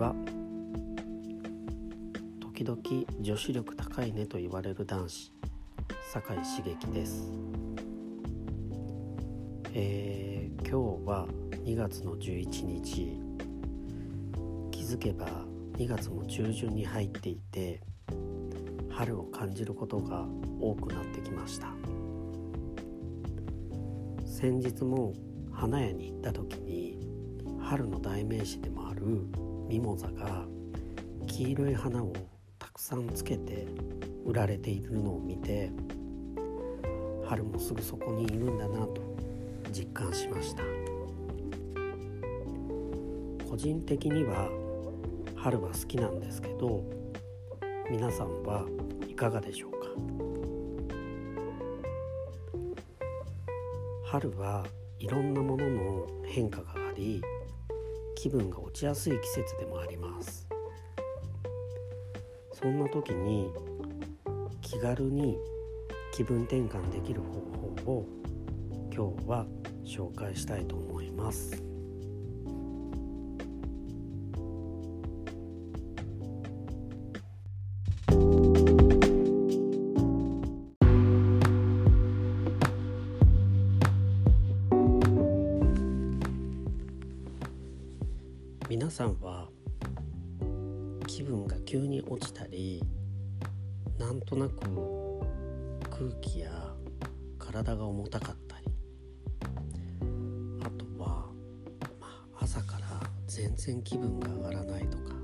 は時々女子力高いねと言われる男子酒井茂樹です。えー、今日は2月の11日気づけば2月も中旬に入っていて春を感じることが多くなってきました。先日も花屋に行った時に春の代名詞でもあるミモザが黄色い花をたくさんつけて売られているのを見て春もすぐそこにいるんだなと実感しました。個人的には春は好きなんですけど皆さんはいかがでしょうか？春はいろんなものの変化があり気分が落ちやすい季節でもありますそんな時に気軽に気分転換できる方法を今日は紹介したいと思います。皆さんは気分が急に落ちたりなんとなく空気や体が重たかったり。あとは、まあ、朝から全然気分が上がらないとか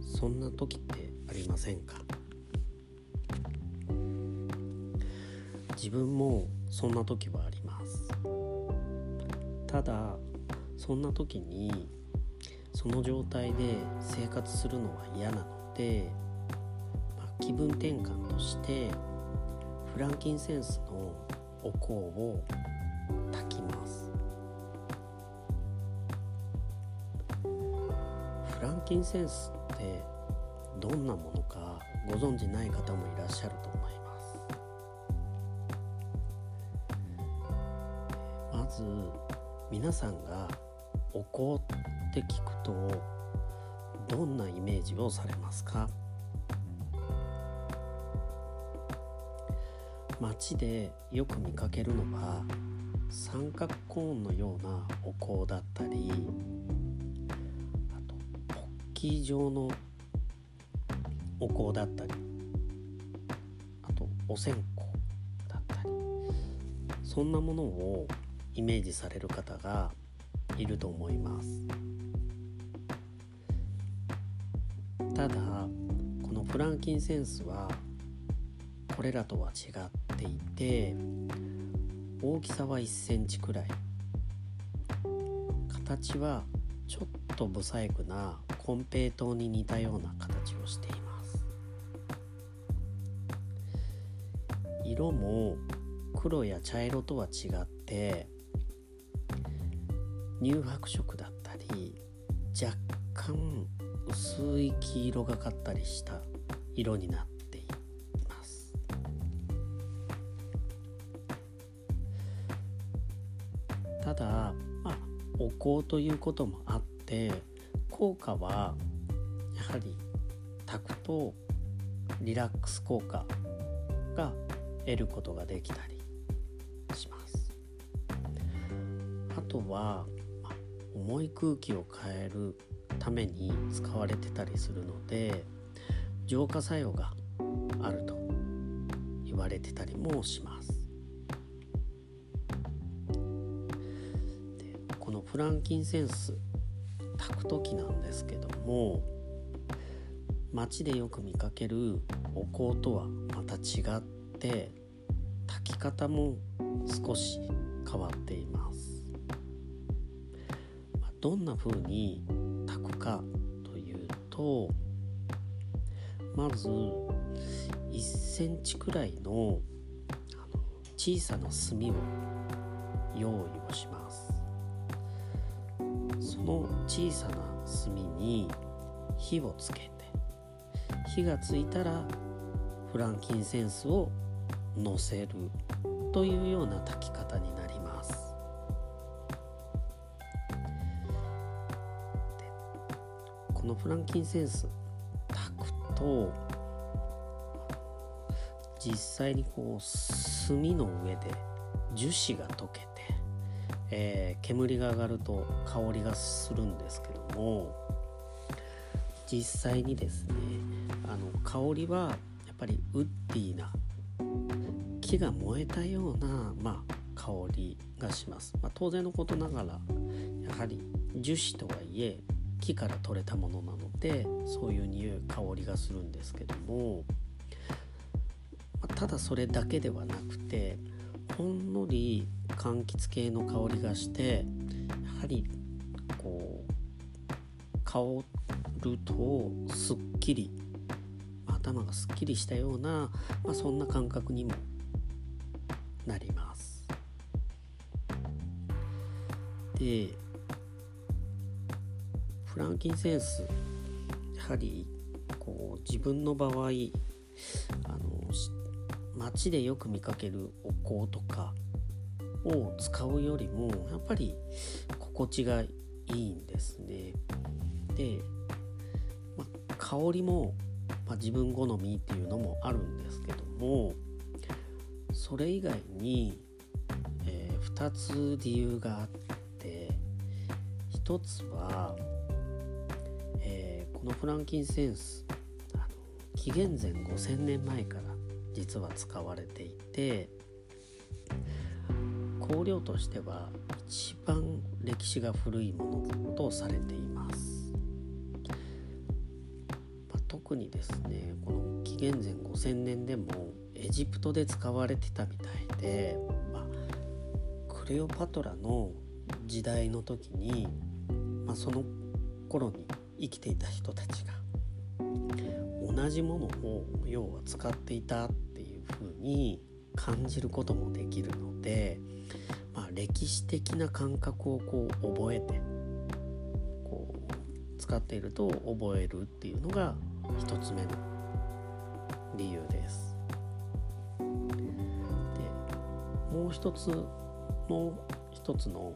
そんな時ってありませんか？自分もそんな時はあります。ただそんな時にその状態で生活するのは嫌なので、まあ、気分転換としてフランキンセンスのお香を炊きます。フランキンセンスってどんなものかご存じない方もいらっしゃると思います。まず皆さんがお香って聞くとどんなイメージをされますか？街でよく見かけるのは三角コーンのようなお香だったりあとポッキー状のお香だったりあとお線香だったりそんなものをイメージされる方がいると思います。ただこのフランキンセンスはこれらとは違っていて大きさは1センチくらい。形はちょっと不細工な金平糖に似たような形をしています。色も黒や茶色とは違って乳白色薄い黄色がかったりした色になっています。ただ、まあ、お香ということもあって効果はやはり炊くとリラックス効果が得ることができたりします。あとは重い空気を変えるために使われてたりするので浄化作用があると言われてたりもします。でこのフランキンセンス炊く時なんですけども街でよく見かけるお香とはまた違って炊き方も少し変わっています。どんな風にかというとまず1センチくらいの小さな炭を用意をします。その小さな炭に火をつけて火がついたらフランキンセンスをのせるというような炊き方になりこのフランキンセンス炊くと実際にこう炭の上で樹脂が溶けて、えー、煙が上がると香りがするんですけども実際にですねあの香りはやっぱりウッディな木が燃えたような、まあ、香りがします、まあ、当然のことながらやはり樹脂とはいえ木から取れたものなのでそういう匂い香りがするんですけども、ただそれだけではなくてほんのり柑橘系の香りがしてやはりこう香るとすっきり頭がすっきりしたような、まあ、そんな感覚にもなります。でフランキンセンスやはりこう自分の場合あの街でよく見かけるお香とかを使うよりもやっぱり心地がいいんですね。で、ま、香りも、ま、自分好みっていうのもあるんですけどもそれ以外に、えー、2つ理由があって1つは、のフランキンセンスあの紀元前5000年前から実は使われていて香料としては一番歴史が古いものとされています、まあ、特にですねこの紀元前5000年でもエジプトで使われてたみたいで、まあ、クレオパトラの時代の時に、まあ、その頃に生きていた人たちが同じものを要は使っていたっていうふうに感じることもできるので、まあ、歴史的な感覚をこう覚えてこう使っていると覚えるっていうのが1つ目の理由です。でもう一つもう一つの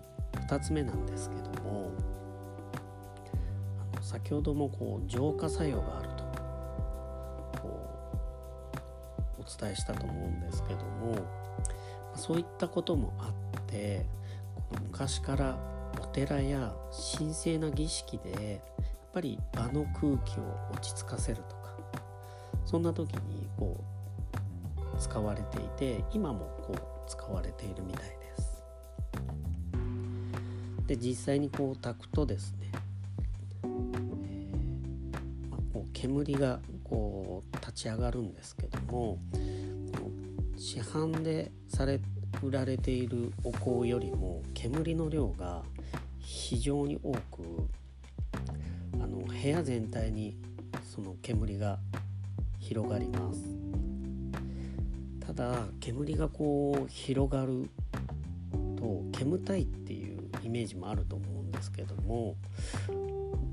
2つ目なんですけども先ほどもこう浄化作用があるとこうお伝えしたと思うんですけどもそういったこともあって昔からお寺や神聖な儀式でやっぱり場の空気を落ち着かせるとかそんな時にこう使われていて今もこう使われているみたいです。で実際にこう炊くとですね煙がこう立ち上がるんですけども市販でされ売られているお香よりも煙の量が非常に多くあの部屋全体にその煙が広がります。ただ煙がこう広がると煙たいっていうイメージもあると思うんですけども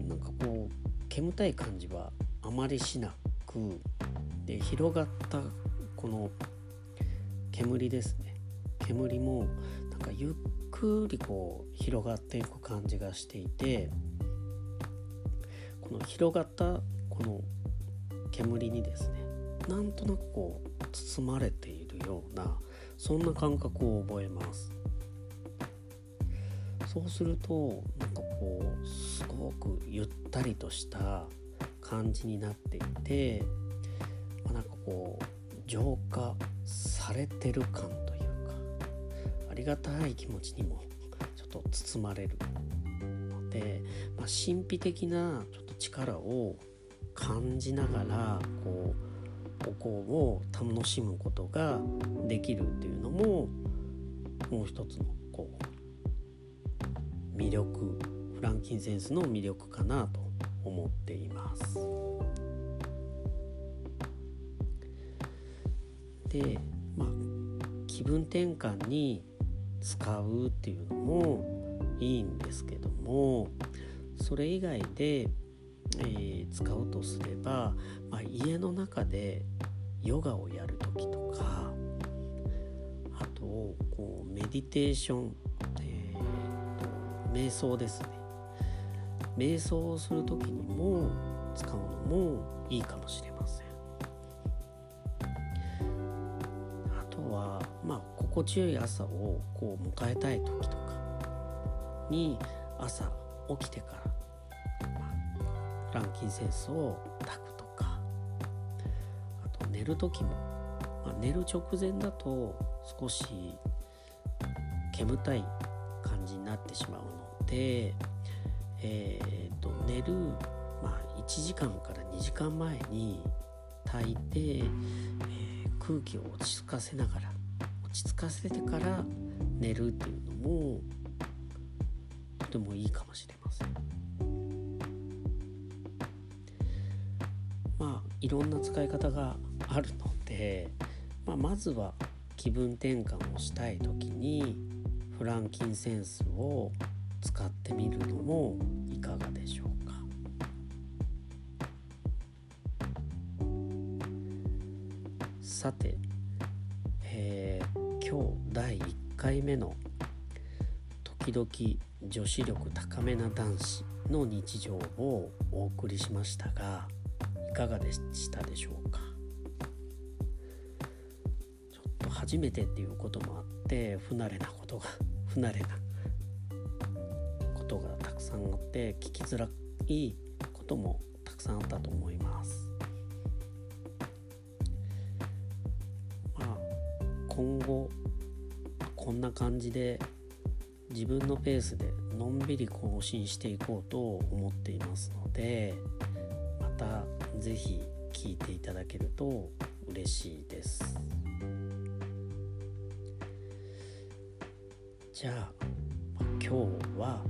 なんかこう煙たい感じはあまりしなくで広がったこの煙ですね。煙もなんかゆっくりこう広がっていく感じがしていてこの広がったこの煙にですねなんとなくこう包まれているようなそんな感覚を覚えます。そうするとなんかこうすごくゆったりとした感じになっていて、まあ、なんかこう浄化されてる感というかありがたい気持ちにもちょっと包まれるので、まあ、神秘的なちょっと力を感じながらこうお香を楽しむことができるっていうのももう一つのこう魅力フランキンセンスの魅力かなと思っています。でまあ気分転換に使うっていうのもいいんですけどもそれ以外で、えー、使うとすれば、まあ、家の中でヨガをやる時とかあとこうメディテーション、えーと、瞑想ですね瞑想をする時にも使うのもいいかもしれません。あとはまあ心地よい朝をこう迎えたい時とかに朝起きてから、まあ、ランキンセンスを炊くとかあと寝る時も、まあ、寝る直前だと少し煙たい感じになってしまうので、えーと、寝る、まあ、1時間から2時間前に炊いて、えー、空気を落ち着かせながら落ち着かせてから寝るっていうのもとてもいいかもしれません。まあいろんな使い方があるので、まあ、まずは気分転換をしたい時にフランキンセンスを使ってみるのもいかがでしょうか？さて、えー、今日第1回目の「時々女子力高めな男子」の日常をお送りしましたがいかがでしたでしょうか？ちょっと初めてっていうこともあって不慣れなことが不慣れなさんあって聞きづらいこともたくさんあったと思います。まあ今後こんな感じで自分のペースでのんびり更新していこうと思っていますのでまた是非聞いていただけると嬉しいです。じゃあ今日は